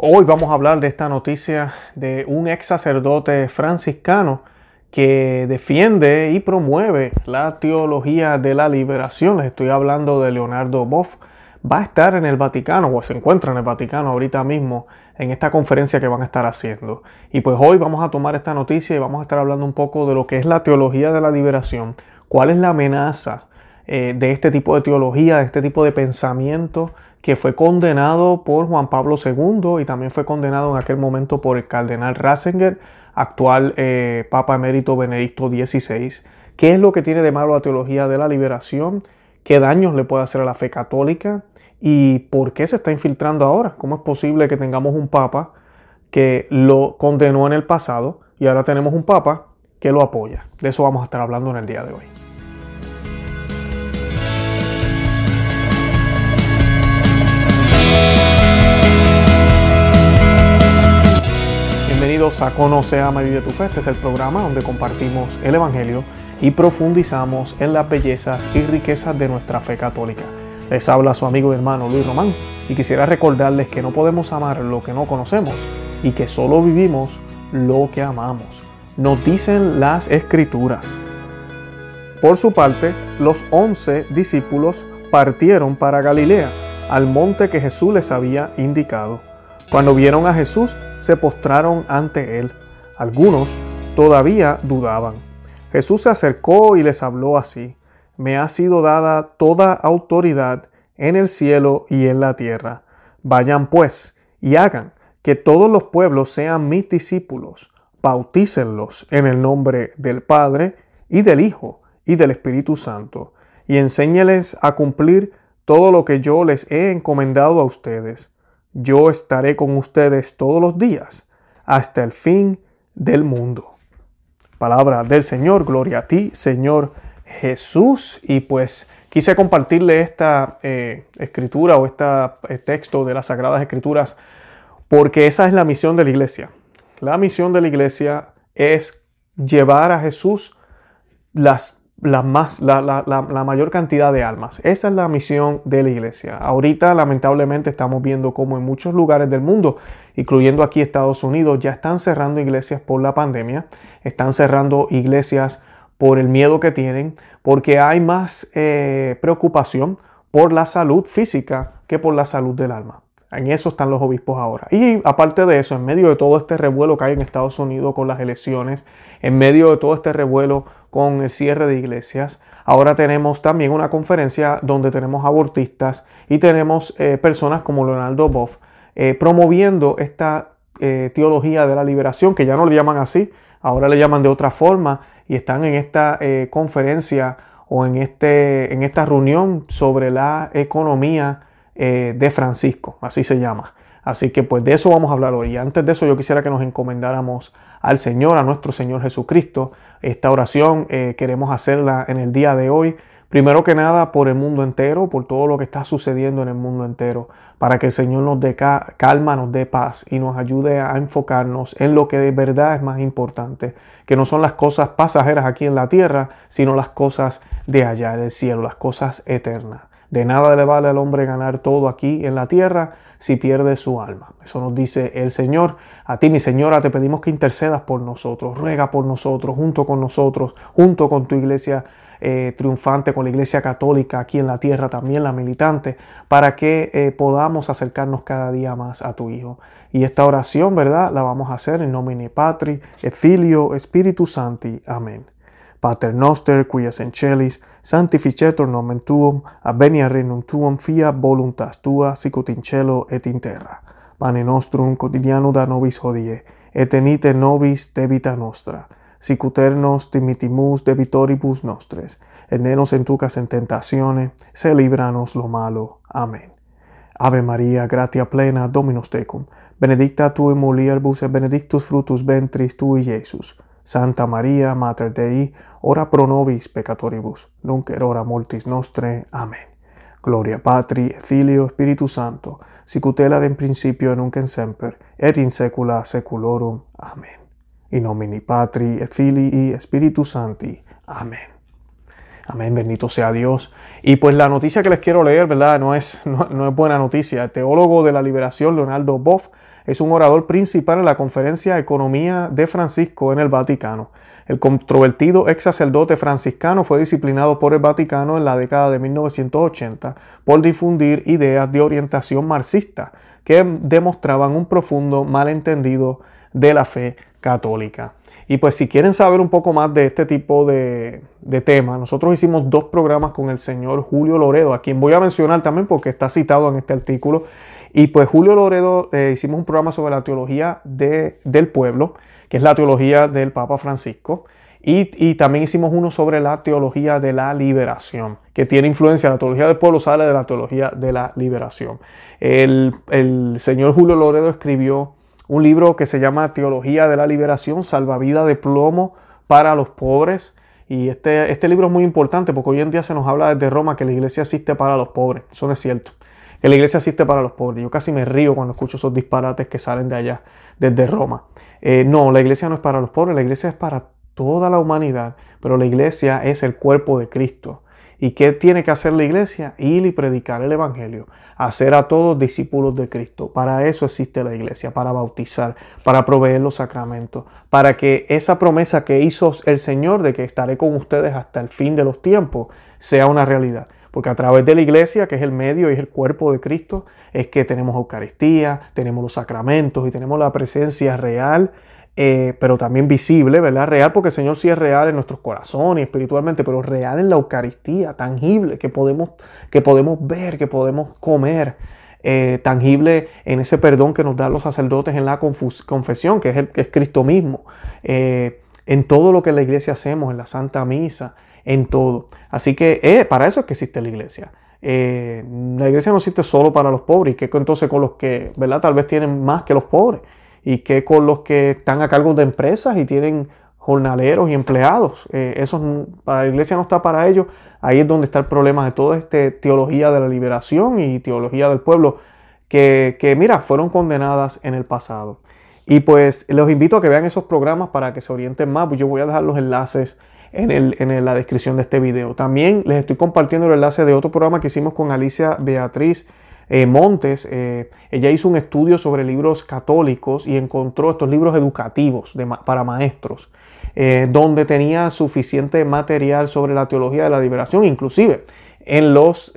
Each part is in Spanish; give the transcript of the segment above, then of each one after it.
Hoy vamos a hablar de esta noticia de un ex sacerdote franciscano que defiende y promueve la teología de la liberación. Les estoy hablando de Leonardo Boff. Va a estar en el Vaticano o se encuentra en el Vaticano ahorita mismo en esta conferencia que van a estar haciendo. Y pues hoy vamos a tomar esta noticia y vamos a estar hablando un poco de lo que es la teología de la liberación, cuál es la amenaza eh, de este tipo de teología, de este tipo de pensamiento que fue condenado por Juan Pablo II y también fue condenado en aquel momento por el cardenal Ratzinger, actual eh, Papa Emérito Benedicto XVI. ¿Qué es lo que tiene de malo la teología de la liberación? ¿Qué daños le puede hacer a la fe católica? ¿Y por qué se está infiltrando ahora? ¿Cómo es posible que tengamos un Papa que lo condenó en el pasado y ahora tenemos un Papa que lo apoya? De eso vamos a estar hablando en el día de hoy. Bienvenidos a Conoce, Ama y tu Fe. Este es el programa donde compartimos el Evangelio y profundizamos en las bellezas y riquezas de nuestra fe católica. Les habla su amigo y hermano Luis Román y quisiera recordarles que no podemos amar lo que no conocemos y que solo vivimos lo que amamos. Nos dicen las escrituras. Por su parte, los once discípulos partieron para Galilea, al monte que Jesús les había indicado. Cuando vieron a Jesús, se postraron ante él. Algunos todavía dudaban. Jesús se acercó y les habló así. Me ha sido dada toda autoridad en el cielo y en la tierra. Vayan pues y hagan que todos los pueblos sean mis discípulos. Bautícenlos en el nombre del Padre y del Hijo y del Espíritu Santo, y enséñeles a cumplir todo lo que yo les he encomendado a ustedes yo estaré con ustedes todos los días hasta el fin del mundo. Palabra del Señor, gloria a ti, Señor Jesús. Y pues quise compartirle esta eh, escritura o este texto de las Sagradas Escrituras porque esa es la misión de la iglesia. La misión de la iglesia es llevar a Jesús las la, más, la, la, la, mayor cantidad de almas. Esa es la misión de la iglesia. Ahorita lamentablemente estamos viendo como en muchos lugares del mundo, incluyendo aquí Estados Unidos, ya están cerrando iglesias por la pandemia, están cerrando iglesias por el miedo que tienen, porque hay más eh, preocupación por la salud física que por la salud del alma. En eso están los obispos ahora. Y aparte de eso, en medio de todo este revuelo que hay en Estados Unidos con las elecciones, en medio de todo este revuelo con el cierre de iglesias, ahora tenemos también una conferencia donde tenemos abortistas y tenemos eh, personas como Leonardo Boff eh, promoviendo esta eh, teología de la liberación, que ya no le llaman así, ahora le llaman de otra forma y están en esta conferencia o en, este, en esta reunión sobre la economía eh, de Francisco, así se llama. Así que pues de eso vamos a hablar hoy. Y antes de eso yo quisiera que nos encomendáramos al Señor, a nuestro Señor Jesucristo. Esta oración eh, queremos hacerla en el día de hoy. Primero que nada por el mundo entero, por todo lo que está sucediendo en el mundo entero, para que el Señor nos dé calma, nos dé paz y nos ayude a enfocarnos en lo que de verdad es más importante, que no son las cosas pasajeras aquí en la tierra, sino las cosas de allá en el cielo, las cosas eternas. De nada le vale al hombre ganar todo aquí en la tierra si pierde su alma. Eso nos dice el Señor. A ti, mi Señora, te pedimos que intercedas por nosotros, ruega por nosotros, junto con nosotros, junto con tu iglesia eh, triunfante, con la iglesia católica aquí en la tierra, también la militante, para que eh, podamos acercarnos cada día más a tu Hijo. Y esta oración, ¿verdad? La vamos a hacer en nomine Patri, et Filio, Espíritu Santi. Amén. Pater noster, quias in celis, sanctificetur nomen tuum, abenia renum tuum, fiat voluntas tua, sicut in cielo et in terra. Pane nostrum quotidiano da nobis hodie, et enite nobis debita nostra, sicut nos dimitimus debitoribus nostres, et ne nos entucas en tentatione, se libranos lo malo. Amen. Ave Maria, gratia plena, Dominus tecum, benedicta tu in mulieribus et benedictus fructus ventris tui, Iesus. Santa Maria, Mater Dei, ora pro nobis peccatoribus, nunc et ora mortis nostre. Amen. Gloria Patri, et Filio, Spiritu Santo, sicut erat in principio et nunc in semper, et in saecula saeculorum. Amen. In nomine Patri, et Filii, et Spiritus Sancti. Amen. Amén, bendito sea Dios. Y pues la noticia que les quiero leer, ¿verdad? No es, no, es buena noticia. El teólogo de la liberación, Leonardo Boff, es un orador principal en la conferencia Economía de Francisco en el Vaticano. El controvertido ex sacerdote franciscano fue disciplinado por el Vaticano en la década de 1980 por difundir ideas de orientación marxista que demostraban un profundo malentendido de la fe católica. Y pues si quieren saber un poco más de este tipo de, de temas, nosotros hicimos dos programas con el señor Julio Loredo, a quien voy a mencionar también porque está citado en este artículo. Y pues Julio Loredo eh, hicimos un programa sobre la teología de, del pueblo, que es la teología del Papa Francisco. Y, también hicimos uno sobre la teología de la liberación, que tiene influencia, la teología del pueblo sale de la teología de la liberación. El, el señor Julio Loredo escribió un libro que se llama Teología de la Liberación, Salvavida de Plomo para los Pobres. Y este, este libro es muy importante porque hoy en día se nos habla desde Roma que la iglesia existe para los pobres. Eso no es cierto. Que la iglesia existe para los pobres. Yo casi me río cuando escucho esos disparates que salen de allá, desde Roma. Eh, no, la iglesia no es para los pobres, la iglesia es para toda la humanidad, pero la iglesia es el cuerpo de Cristo. ¿Y qué tiene que hacer la iglesia? Ir y predicar el Evangelio, hacer a todos discípulos de Cristo. Para eso existe la iglesia, para bautizar, para proveer los sacramentos, para que esa promesa que hizo el Señor de que estaré con ustedes hasta el fin de los tiempos sea una realidad. Porque a través de la iglesia, que es el medio y es el cuerpo de Cristo, es que tenemos Eucaristía, tenemos los sacramentos y tenemos la presencia real eh, pero también visible, ¿verdad? Real, porque el Señor sí es real en nuestros corazones, espiritualmente, pero real en la Eucaristía, tangible, que podemos, que podemos ver, que podemos comer, eh, tangible en ese perdón que nos dan los sacerdotes en la confesión, que es, el, que es Cristo mismo, eh, en todo lo que en la iglesia hacemos, en la Santa Misa, en todo. Así que para eso es que existe la iglesia. la iglesia no existe solo para los pobres, y que entonces con los que, ¿verdad? Tal vez tienen más que los pobres y que con los que están a cargo de empresas y tienen jornaleros y empleados. Eh, eso para la iglesia no está para ellos. Ahí es donde está el problema de toda esta teología de la liberación y teología del pueblo que, que, mira, fueron condenadas en el pasado. Y pues los invito a que vean esos programas para que se orienten más. Pues yo voy a dejar los enlaces en, el, en la descripción de este video. También les estoy compartiendo el enlace de otro programa que hicimos con Alicia Beatriz eh, Montes, eh, ella hizo un estudio sobre libros católicos y encontró estos libros educativos para maestros, eh, donde tenía suficiente material sobre la teología de la liberación, inclusive en los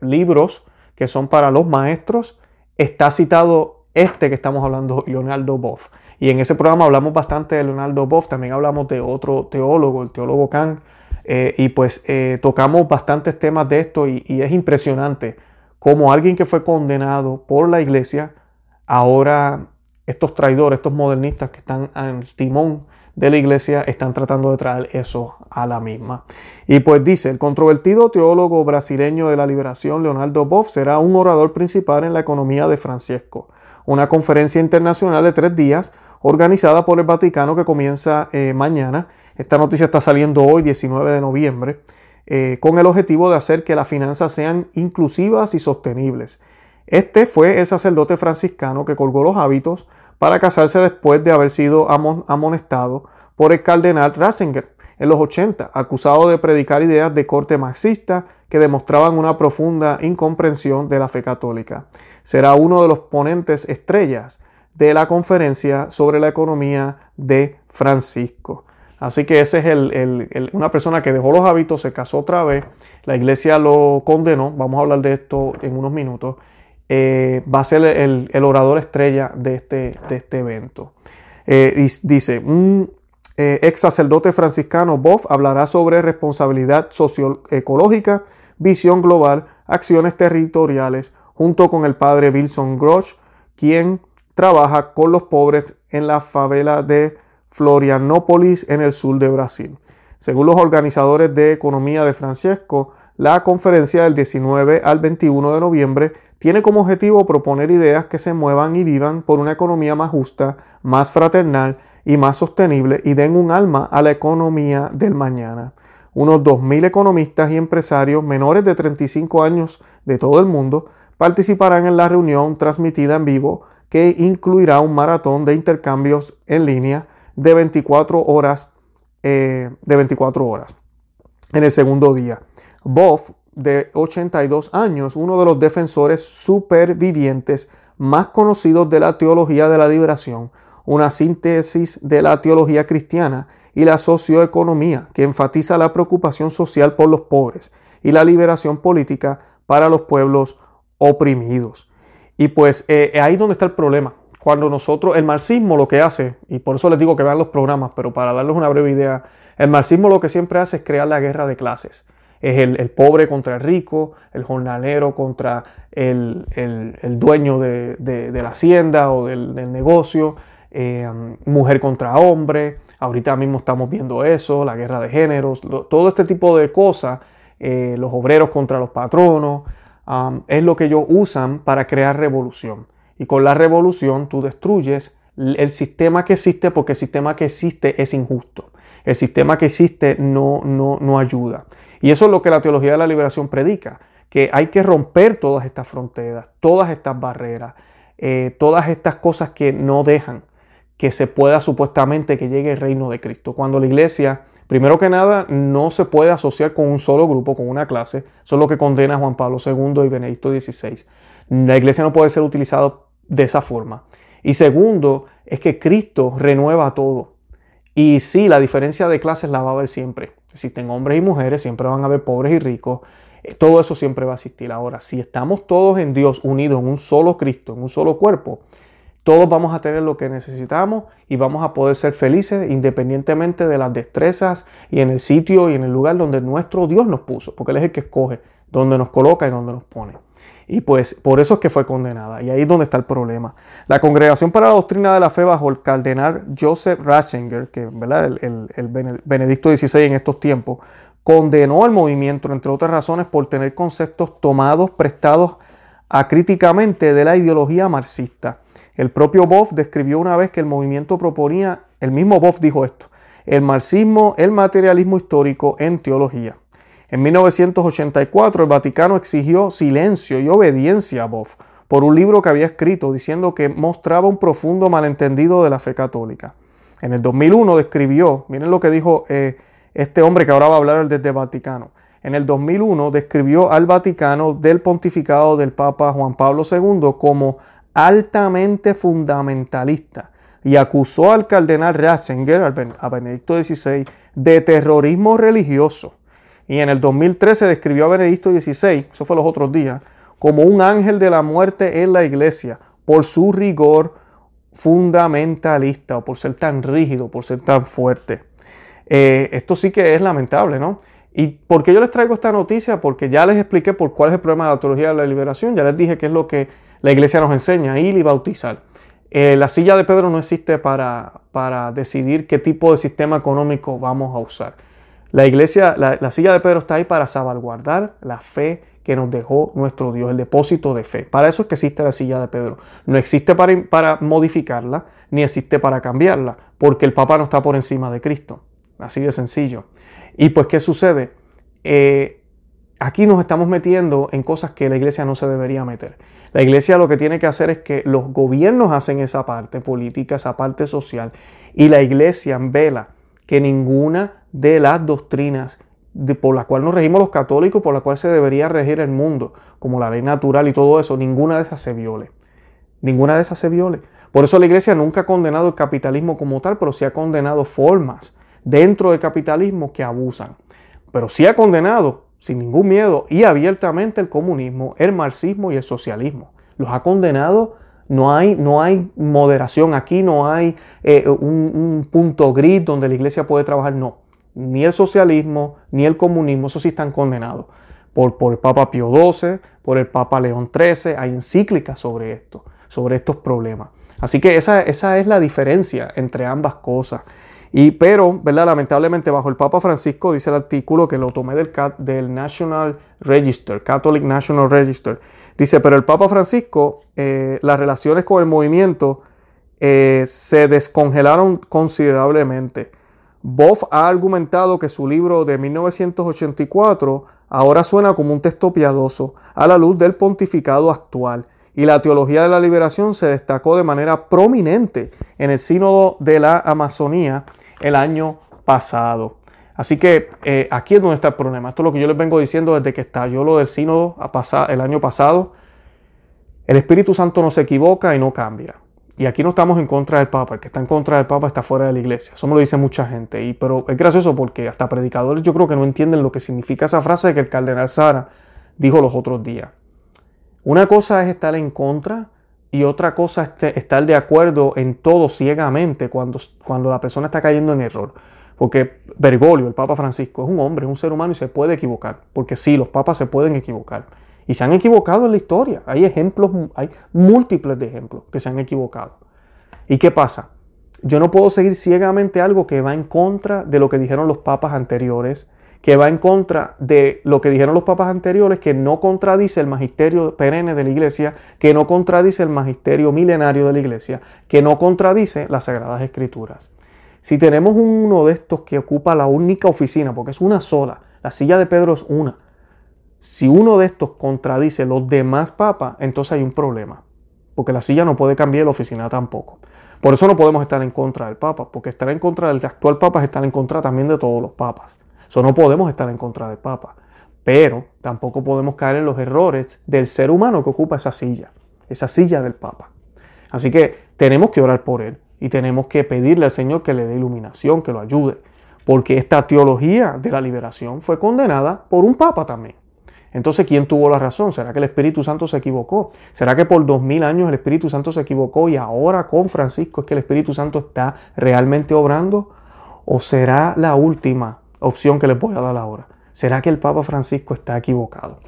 libros que son para los maestros, está citado este que estamos hablando, Leonardo Boff. Y en ese programa hablamos bastante de Leonardo Boff, también hablamos de otro teólogo, el teólogo Kant, y pues tocamos bastantes temas de esto y es impresionante como alguien que fue condenado por la iglesia, ahora estos traidores, estos modernistas que están al timón de la iglesia están tratando de traer eso a la misma. Y pues dice, el controvertido teólogo brasileño de la liberación, Leonardo Boff, será un orador principal en la economía de Francesco, una conferencia internacional de tres días organizada por el Vaticano que comienza eh, mañana. Esta noticia está saliendo hoy, 19 de noviembre. Eh, con el objetivo de hacer que las finanzas sean inclusivas y sostenibles. Este fue el sacerdote franciscano que colgó los hábitos para casarse después de haber sido amonestado por el cardenal Ratzinger en los 80, acusado de predicar ideas de corte marxista que demostraban una profunda incomprensión de la fe católica. Será uno de los ponentes estrellas de la conferencia sobre la economía de Francisco. Así que ese es el, una persona que dejó los hábitos, se casó otra vez, la iglesia lo condenó, vamos a hablar de esto en unos minutos, eh, va a ser el, orador estrella de este, de este evento. Eh, dice, un eh, ex sacerdote franciscano, Boff, hablará sobre responsabilidad socioecológica, visión global, acciones territoriales, junto con el padre Wilson Grosch, quien trabaja con los pobres en la favela de Florianópolis en el sur de Brasil. Según los organizadores de Economía de Francesco, la conferencia del 19 al 21 de noviembre tiene como objetivo proponer ideas que se muevan y vivan por una economía más justa, más fraternal y más sostenible y den un alma a la economía del mañana. Unos 2.000 economistas y empresarios menores de 35 años de todo el mundo participarán en la reunión transmitida en vivo que incluirá un maratón de intercambios en línea de 24 horas. Eh, de 24 horas. en el segundo día. Boff, de 82 años, uno de los defensores supervivientes más conocidos de la teología de la liberación, una síntesis de la teología cristiana y la socioeconomía que enfatiza la preocupación social por los pobres y la liberación política para los pueblos oprimidos. Y pues eh, ahí es donde está el problema. Cuando nosotros, el marxismo lo que hace, y por eso les digo que vean los programas, pero para darles una breve idea, el marxismo lo que siempre hace es crear la guerra de clases. Es el, pobre contra el rico, el jornalero contra el, dueño de, la hacienda o del, negocio, eh, mujer contra hombre. Ahorita mismo estamos viendo eso, la guerra de géneros, todo este tipo de cosas, eh, los obreros contra los patronos, es lo que ellos usan para crear revolución. Y con la revolución tú destruyes el sistema que existe porque el sistema que existe es injusto. El sistema que existe no, no, no ayuda. Y eso es lo que la teología de la liberación predica, que hay que romper todas estas fronteras, todas estas barreras, eh, todas estas cosas que no dejan que se pueda supuestamente que llegue el reino de Cristo. Cuando la iglesia, primero que nada, no se puede asociar con un solo grupo, con una clase, eso es lo que condena Juan Pablo II y Benedicto XVI. La iglesia no puede ser utilizada de esa forma. Y segundo, es que Cristo renueva todo. Y sí, la diferencia de clases la va a haber siempre. Existen hombres y mujeres, siempre van a haber pobres y ricos. Eh, todo eso siempre va a existir. Ahora, si estamos todos en Dios, unidos en un solo Cristo, en un solo cuerpo, todos vamos a tener lo que necesitamos y vamos a poder ser felices independientemente de las destrezas y en el sitio y en el lugar donde nuestro Dios nos puso, porque Él es el que escoge, donde nos coloca y donde nos pone. Y pues por eso es que fue condenada. Y ahí es donde está el problema. La Congregación para la Doctrina de la Fe bajo el cardenal Joseph Ratzinger, que ¿verdad? El, Benedicto XVI en estos tiempos, condenó al movimiento, entre otras razones, por tener conceptos tomados, prestados acríticamente de la ideología marxista. El propio Boff describió una vez que el movimiento proponía, el mismo Boff dijo esto, el marxismo, el materialismo histórico en teología. En 1984 el Vaticano exigió silencio y obediencia a Boff por un libro que había escrito diciendo que mostraba un profundo malentendido de la fe católica. En el 2001 describió, miren lo que dijo eh, este hombre que ahora va a hablar desde el Vaticano. En el 2001 describió al Vaticano del pontificado del Papa Juan Pablo II como altamente fundamentalista y acusó al cardenal Ratzinger, a Benedicto XVI, de terrorismo religioso. Y en el 2013 describió a Benedicto XVI, eso fue los otros días, como un ángel de la muerte en la iglesia por su rigor fundamentalista o por ser tan rígido, por ser tan fuerte. Eh, esto sí que es lamentable, ¿no? ¿Y por qué yo les traigo esta noticia? Porque ya les expliqué por cuál es el problema de la teología de la liberación, ya les dije qué es lo que la iglesia nos enseña, ir y bautizar. Eh, la silla de Pedro no existe para, para decidir qué tipo de sistema económico vamos a usar. La iglesia, la, silla de Pedro está ahí para salvaguardar la fe que nos dejó nuestro Dios, el depósito de fe. Para eso es que existe la silla de Pedro. No existe para, para modificarla, ni existe para cambiarla, porque el Papa no está por encima de Cristo. Así de sencillo. Y pues, ¿qué sucede? Eh, aquí nos estamos metiendo en cosas que la iglesia no se debería meter. La iglesia lo que tiene que hacer es que los gobiernos hacen esa parte política, esa parte social, y la iglesia vela que ninguna de las doctrinas por las cuales nos regimos los católicos, por las cuales se debería regir el mundo, como la ley natural y todo eso, ninguna de esas se viole. Ninguna de esas se viole. Por eso la iglesia nunca ha condenado el capitalismo como tal, pero sí ha condenado formas dentro del capitalismo que abusan. Pero sí ha condenado sin ningún miedo y abiertamente el comunismo, el marxismo y el socialismo. Los ha condenado no hay, no hay moderación aquí, no hay eh, un, punto gris donde la iglesia puede trabajar, no. Ni el socialismo, ni el comunismo, eso sí están condenados. Por, por el Papa Pío XII, por el Papa León XIII, hay encíclicas sobre esto, sobre estos problemas. Así que esa, esa es la diferencia entre ambas cosas. Y, pero, ¿verdad? lamentablemente, bajo el Papa Francisco, dice el artículo que lo tomé del, del National Register, Catholic National Register, dice, pero el Papa Francisco, eh, las relaciones con el movimiento eh, se descongelaron considerablemente. Boff ha argumentado que su libro de 1984 ahora suena como un texto piadoso a la luz del pontificado actual y la teología de la liberación se destacó de manera prominente en el sínodo de la Amazonía el año pasado. Así que eh, aquí es donde está el problema. Esto es lo que yo les vengo diciendo desde que estalló lo del sínodo el año pasado. El Espíritu Santo no se equivoca y no cambia. Y aquí no estamos en contra del Papa. El que está en contra del Papa está fuera de la iglesia. Eso me lo dice mucha gente. Y, pero es gracioso porque hasta predicadores yo creo que no entienden lo que significa esa frase que el cardenal Sara dijo los otros días. Una cosa es estar en contra y otra cosa es estar de acuerdo en todo ciegamente cuando, cuando la persona está cayendo en error. Porque Bergoglio, el Papa Francisco, es un hombre, es un ser humano y se puede equivocar. Porque sí, los papas se pueden equivocar. Y se han equivocado en la historia. Hay ejemplos, hay múltiples de ejemplos que se han equivocado. ¿Y qué pasa? Yo no puedo seguir ciegamente algo que va en contra de lo que dijeron los papas anteriores, que va en contra de lo que dijeron los papas anteriores, que no contradice el magisterio perenne de la iglesia, que no contradice el magisterio milenario de la iglesia, que no contradice las sagradas escrituras. Si tenemos uno de estos que ocupa la única oficina, porque es una sola, la silla de Pedro es una, si uno de estos contradice los demás papas, entonces hay un problema, porque la silla no puede cambiar la oficina tampoco. Por eso no podemos estar en contra del papa, porque estar en contra del actual papa es estar en contra también de todos los papas. Eso no podemos estar en contra del papa, pero tampoco podemos caer en los errores del ser humano que ocupa esa silla, esa silla del papa. Así que tenemos que orar por él y tenemos que pedirle al Señor que le dé iluminación, que lo ayude, porque esta teología de la liberación fue condenada por un papa también. Entonces, ¿quién tuvo la razón? ¿Será que el Espíritu Santo se equivocó? ¿Será que por dos mil años el Espíritu Santo se equivocó y ahora con Francisco es que el Espíritu Santo está realmente obrando? ¿O será la última opción que le voy a dar ahora? ¿Será que el Papa Francisco está equivocado?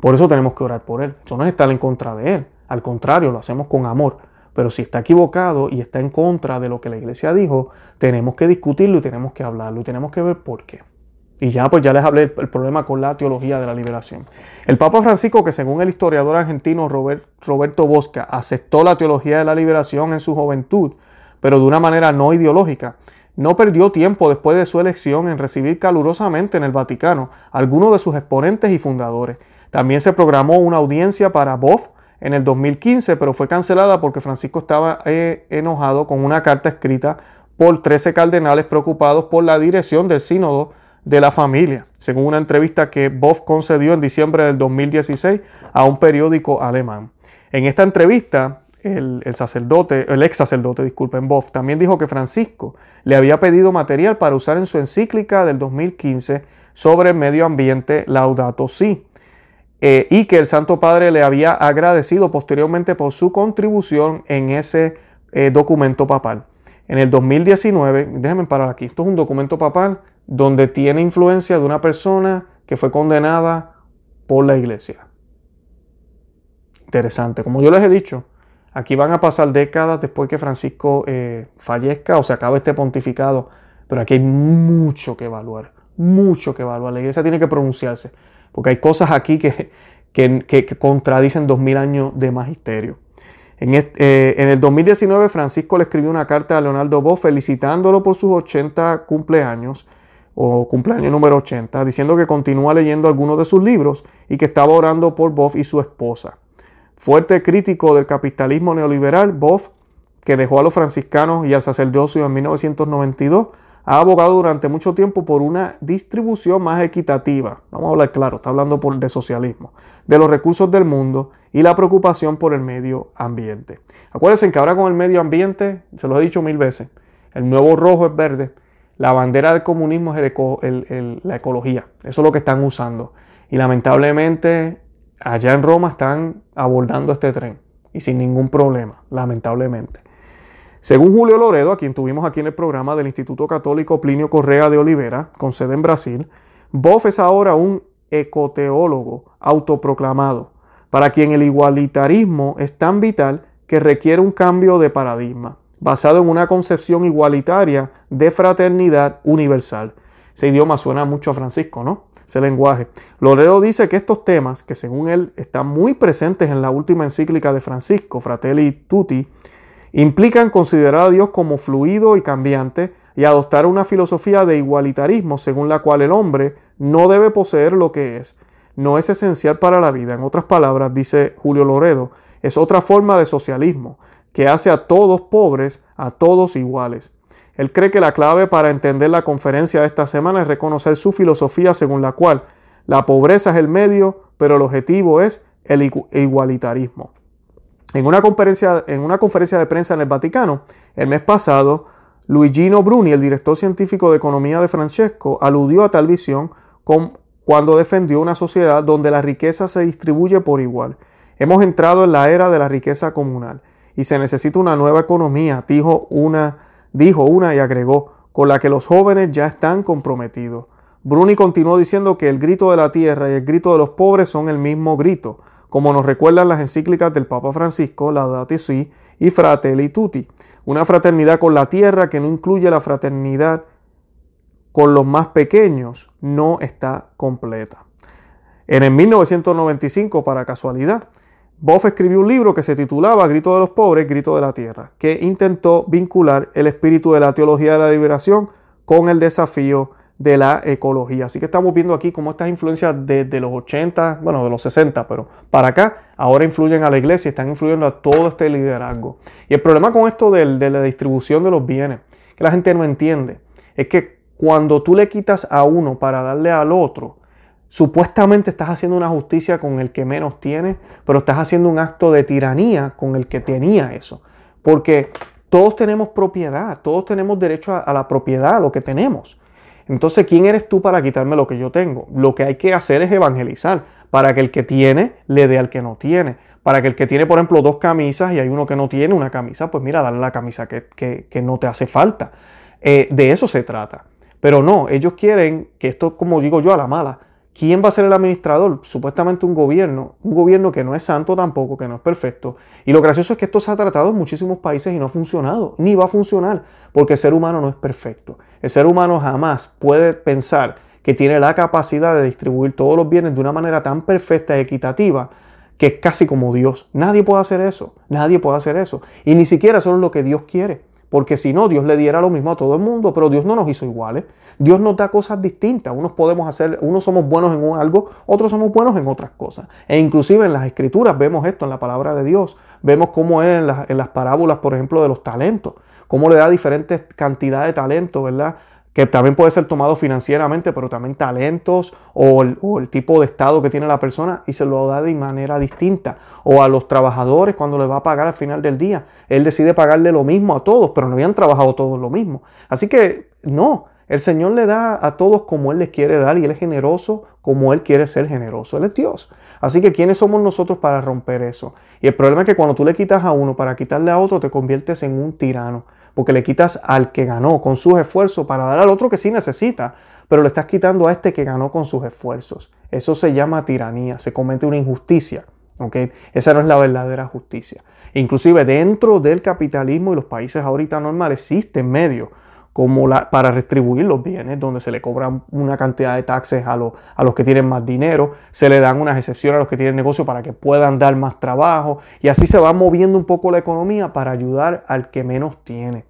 Por eso tenemos que orar por él. Eso no es estar en contra de él. Al contrario, lo hacemos con amor. Pero si está equivocado y está en contra de lo que la iglesia dijo, tenemos que discutirlo y tenemos que hablarlo y tenemos que ver por qué. Y ya pues ya les hablé el, problema con la teología de la liberación. El Papa Francisco, que según el historiador argentino Roberto Bosca, aceptó la teología de la liberación en su juventud, pero de una manera no ideológica, no perdió tiempo después de su elección en recibir calurosamente en el Vaticano a algunos de sus exponentes y fundadores. También se programó una audiencia para Boff en el 2015, pero fue cancelada porque Francisco estaba eh, enojado con una carta escrita por 13 cardenales preocupados por la dirección del sínodo de la familia, según una entrevista que Boff concedió en diciembre del 2016 a un periódico alemán. En esta entrevista, el, sacerdote, el ex sacerdote, disculpen, Boff, también dijo que Francisco le había pedido material para usar en su encíclica del 2015 sobre el medio ambiente Laudato Si, eh, y que el Santo Padre le había agradecido posteriormente por su contribución en ese eh, documento papal. En el 2019, déjenme parar aquí, esto es un documento papal donde tiene influencia de una persona que fue condenada por la iglesia. Interesante. Como yo les he dicho, aquí van a pasar décadas después que Francisco eh, fallezca o se acabe este pontificado, pero aquí hay mucho que evaluar, mucho que evaluar. La iglesia tiene que pronunciarse, porque hay cosas aquí que, contradicen dos mil años de magisterio. En, eh, en, el 2019, Francisco le escribió una carta a Leonardo Bo felicitándolo por sus 80 cumpleaños o cumpleaños número 80, diciendo que continúa leyendo algunos de sus libros y que estaba orando por Boff y su esposa. Fuerte crítico del capitalismo neoliberal, Boff, que dejó a los franciscanos y al sacerdocio en 1992, ha abogado durante mucho tiempo por una distribución más equitativa, vamos a hablar claro, está hablando por, de socialismo, de los recursos del mundo y la preocupación por el medio ambiente. Acuérdense que ahora con el medio ambiente, se lo he dicho mil veces, el nuevo rojo es verde, la bandera del comunismo es la ecología. Eso es lo que están usando. Y lamentablemente allá en Roma están abordando este tren. Y sin ningún problema, lamentablemente. Según Julio Loredo, a quien tuvimos aquí en el programa del Instituto Católico Plinio Correa de Olivera, con sede en Brasil, Boff es ahora un ecoteólogo autoproclamado, para quien el igualitarismo es tan vital que requiere un cambio de paradigma basado en una concepción igualitaria de fraternidad universal. Ese idioma suena mucho a Francisco, ¿no? Ese lenguaje. Loredo dice que estos temas, que según él están muy presentes en la última encíclica de Francisco, Fratelli Tutti, implican considerar a Dios como fluido y cambiante y adoptar una filosofía de igualitarismo según la cual el hombre no debe poseer lo que es, no es esencial para la vida. En otras palabras, dice Julio Loredo, es otra forma de socialismo, que hace a todos pobres, a todos iguales. Él cree que la clave para entender la conferencia de esta semana es reconocer su filosofía según la cual la pobreza es el medio, pero el objetivo es el igualitarismo. En una conferencia, en una conferencia de prensa en el Vaticano, el mes pasado, Luigino Bruni, el director científico de economía de Francesco, aludió a tal visión cuando defendió una sociedad donde la riqueza se distribuye por igual. Hemos entrado en la era de la riqueza comunal y se necesita una nueva economía, dijo una, dijo una y agregó, con la que los jóvenes ya están comprometidos. Bruni continuó diciendo que el grito de la tierra y el grito de los pobres son el mismo grito, como nos recuerdan las encíclicas del Papa Francisco, Laudate Si y Fratelli Tutti. Una fraternidad con la tierra que no incluye la fraternidad con los más pequeños no está completa. En el 1995, para casualidad, Boff escribió un libro que se titulaba Grito de los pobres, Grito de la tierra, que intentó vincular el espíritu de la teología de la liberación con el desafío de la ecología. Así que estamos viendo aquí cómo estas influencias desde los 80, bueno, de los 60, pero para acá, ahora influyen a la iglesia, están influyendo a todo este liderazgo. Y el problema con esto de, de la distribución de los bienes, que la gente no entiende, es que cuando tú le quitas a uno para darle al otro, supuestamente estás haciendo una justicia con el que menos tiene, pero estás haciendo un acto de tiranía con el que tenía eso. Porque todos tenemos propiedad, todos tenemos derecho a, la propiedad, a lo que tenemos. Entonces, ¿quién eres tú para quitarme lo que yo tengo? Lo que hay que hacer es evangelizar para que el que tiene le dé al que no tiene. Para que el que tiene, por ejemplo, dos camisas y hay uno que no tiene una camisa, pues mira, dale la camisa que, no te hace falta. Eh, de eso se trata. Pero no, ellos quieren que esto, como digo yo, a la mala, ¿Quién va a ser el administrador? Supuestamente un gobierno, un gobierno que no es santo tampoco, que no es perfecto. Y lo gracioso es que esto se ha tratado en muchísimos países y no ha funcionado, ni va a funcionar, porque el ser humano no es perfecto. El ser humano jamás puede pensar que tiene la capacidad de distribuir todos los bienes de una manera tan perfecta y equitativa que es casi como Dios. Nadie puede hacer eso, nadie puede hacer eso. Y ni siquiera eso es lo que Dios quiere. Porque si no, Dios le diera lo mismo a todo el mundo, pero Dios no nos hizo iguales. Dios nos da cosas distintas. Unos podemos hacer, unos somos buenos en algo, otros somos buenos en otras cosas. E inclusive en las escrituras vemos esto, en la palabra de Dios. Vemos cómo es en las, en las parábolas, por ejemplo, de los talentos. Cómo le da diferentes cantidades de talentos, ¿verdad? Que también puede ser tomado financieramente, pero también talentos o el, tipo de estado que tiene la persona y se lo da de manera distinta. O a los trabajadores cuando les va a pagar al final del día. Él decide pagarle lo mismo a todos, pero no habían trabajado todos lo mismo. Así que no, el Señor le da a todos como Él les quiere dar y Él es generoso como Él quiere ser generoso. Él es Dios. Así que ¿quiénes somos nosotros para romper eso? Y el problema es que cuando tú le quitas a uno para quitarle a otro, te conviertes en un tirano porque le quitas al que ganó con sus esfuerzos para dar al otro que sí necesita, pero le estás quitando a este que ganó con sus esfuerzos. Eso se llama tiranía, se comete una injusticia. ¿okay? Esa no es la verdadera justicia. Inclusive dentro del capitalismo y los países ahorita normales existen medios como la, para retribuir los bienes, donde se le cobran una cantidad de taxes a, a los que tienen más dinero, se le dan unas excepciones a los que tienen negocio para que puedan dar más trabajo, y así se va moviendo un poco la economía para ayudar al que menos tiene.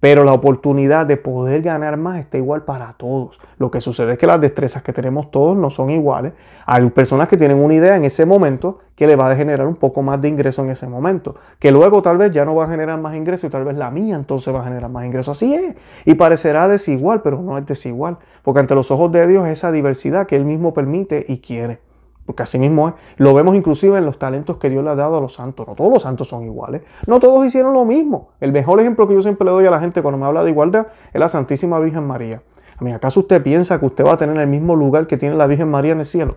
Pero la oportunidad de poder ganar más está igual para todos. Lo que sucede es que las destrezas que tenemos todos no son iguales. Hay personas que tienen una idea en ese momento que le va a generar un poco más de ingreso en ese momento. Que luego tal vez ya no va a generar más ingreso y tal vez la mía entonces va a generar más ingreso. Así es. Y parecerá desigual, pero no es desigual. Porque ante los ojos de Dios esa diversidad que Él mismo permite y quiere porque así mismo es. Lo vemos inclusive en los talentos que Dios le ha dado a los santos. No todos los santos son iguales. No todos hicieron lo mismo. El mejor ejemplo que yo siempre le doy a la gente cuando me habla de igualdad es la Santísima Virgen María. A mí, ¿acaso usted piensa que usted va a tener el mismo lugar que tiene la Virgen María en el cielo?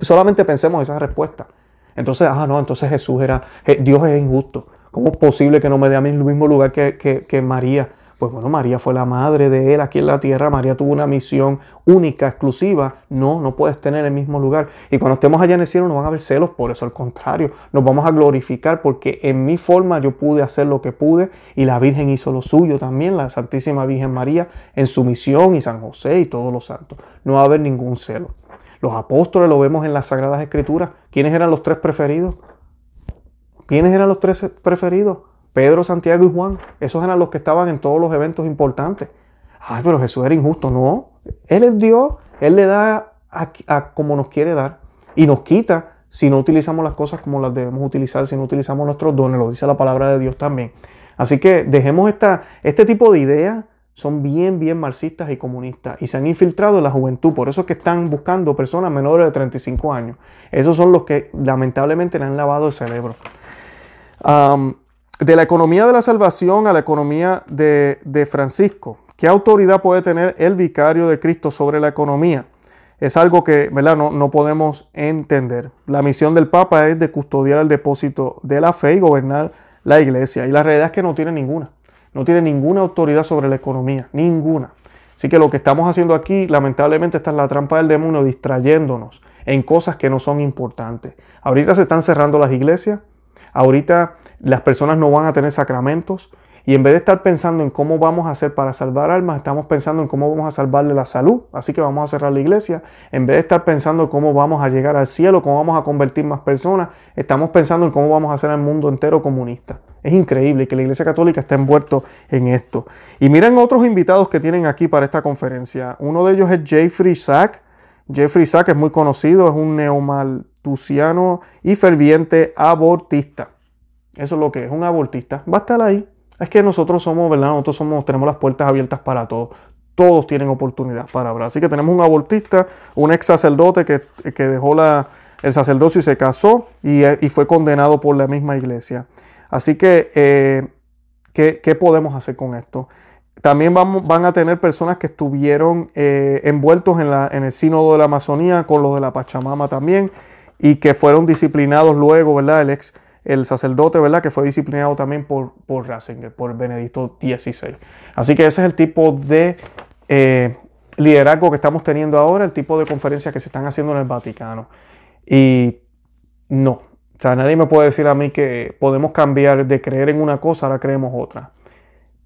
Solamente pensemos esa respuesta. Entonces, ah, no, entonces Jesús era, Dios es injusto. ¿Cómo es posible que no me dé a mí el mismo lugar que, que, que María? Pues bueno, María fue la madre de él aquí en la tierra. María tuvo una misión única, exclusiva. No, no puedes tener el mismo lugar. Y cuando estemos allá en el cielo no van a haber celos por eso. Al contrario, nos vamos a glorificar porque en mi forma yo pude hacer lo que pude y la Virgen hizo lo suyo también, la Santísima Virgen María en su misión y San José y todos los santos. No va a haber ningún celo. Los apóstoles lo vemos en las Sagradas Escrituras. ¿Quiénes eran los tres preferidos? ¿Quiénes eran los tres preferidos? Pedro, Santiago y Juan, esos eran los que estaban en todos los eventos importantes. Ay, pero Jesús era injusto. No, Él es Dios, Él le da a, como nos quiere dar y nos quita si no utilizamos las cosas como las debemos utilizar, si no utilizamos nuestros dones, lo dice la palabra de Dios también. Así que dejemos esta, este tipo de ideas, son bien, bien marxistas y comunistas y se han infiltrado en la juventud. Por eso es que están buscando personas menores de 35 años. Esos son los que lamentablemente le han lavado el cerebro. De la economía de la salvación a la economía de, de Francisco. ¿Qué autoridad puede tener el vicario de Cristo sobre la economía? Es algo que ¿verdad? No, no, podemos entender. La misión del Papa es de custodiar el depósito de la fe y gobernar la iglesia. Y la realidad es que no tiene ninguna. No tiene ninguna autoridad sobre la economía. Ninguna. Así que lo que estamos haciendo aquí, lamentablemente, está es la trampa del demonio, distrayéndonos en cosas que no son importantes. Ahorita se están cerrando las iglesias. Ahorita las personas no van a tener sacramentos. Y en vez de estar pensando en cómo vamos a hacer para salvar almas, estamos pensando en cómo vamos a salvarle la salud. Así que vamos a cerrar la iglesia. En vez de estar pensando en cómo vamos a llegar al cielo, cómo vamos a convertir más personas, estamos pensando en cómo vamos a hacer el mundo entero comunista. Es increíble que la Iglesia Católica esté envuelto en esto. Y miren otros invitados que tienen aquí para esta conferencia. Uno de ellos es Jeffrey Sack. Jeffrey Sack es muy conocido, es un y ferviente abortista. Eso es lo que es, un abortista. Va a estar ahí. Es que nosotros somos, ¿verdad? Nosotros somos, tenemos las puertas abiertas para todos. Todos tienen oportunidad para hablar. Así que tenemos un abortista, un ex sacerdote que, dejó la, el sacerdocio y se casó y, y, fue condenado por la misma iglesia. Así que, eh, ¿qué, podemos hacer con esto? También vamos, van a tener personas que estuvieron eh, envueltos en, la, en el sínodo de la Amazonía, con los de la Pachamama también, y que fueron disciplinados luego, ¿verdad? El ex el sacerdote, ¿verdad? Que fue disciplinado también por, por Ratzinger, por Benedicto XVI. Así que ese es el tipo de eh, liderazgo que estamos teniendo ahora, el tipo de conferencias que se están haciendo en el Vaticano. Y no, o sea, nadie me puede decir a mí que podemos cambiar de creer en una cosa, ahora creemos otra.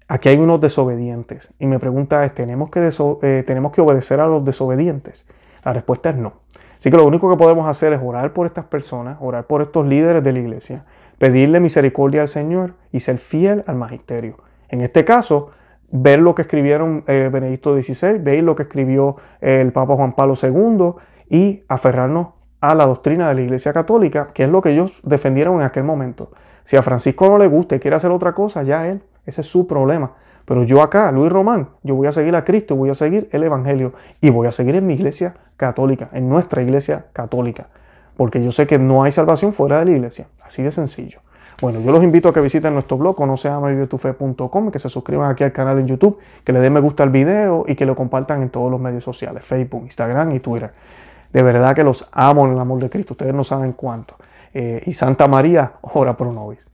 Aquí hay unos desobedientes. Y mi pregunta es, ¿tenemos que, eh, ¿tenemos que obedecer a los desobedientes? La respuesta es no. Así que lo único que podemos hacer es orar por estas personas, orar por estos líderes de la iglesia, pedirle misericordia al Señor y ser fiel al magisterio. En este caso, ver lo que escribieron eh, Benedicto XVI, ver lo que escribió el Papa Juan Pablo II y aferrarnos a la doctrina de la Iglesia Católica, que es lo que ellos defendieron en aquel momento. Si a Francisco no le gusta y quiere hacer otra cosa, ya él, ese es su problema. Pero yo acá, Luis Román, yo voy a seguir a Cristo, voy a seguir el Evangelio y voy a seguir en mi iglesia católica, en nuestra iglesia católica. Porque yo sé que no hay salvación fuera de la iglesia. Así de sencillo. Bueno, yo los invito a que visiten nuestro blog, no que se suscriban aquí al canal en YouTube, que le den me gusta al video y que lo compartan en todos los medios sociales, Facebook, Instagram y Twitter. De verdad que los amo en el amor de Cristo, ustedes no saben cuánto. Eh, y Santa María, ora pro nobis.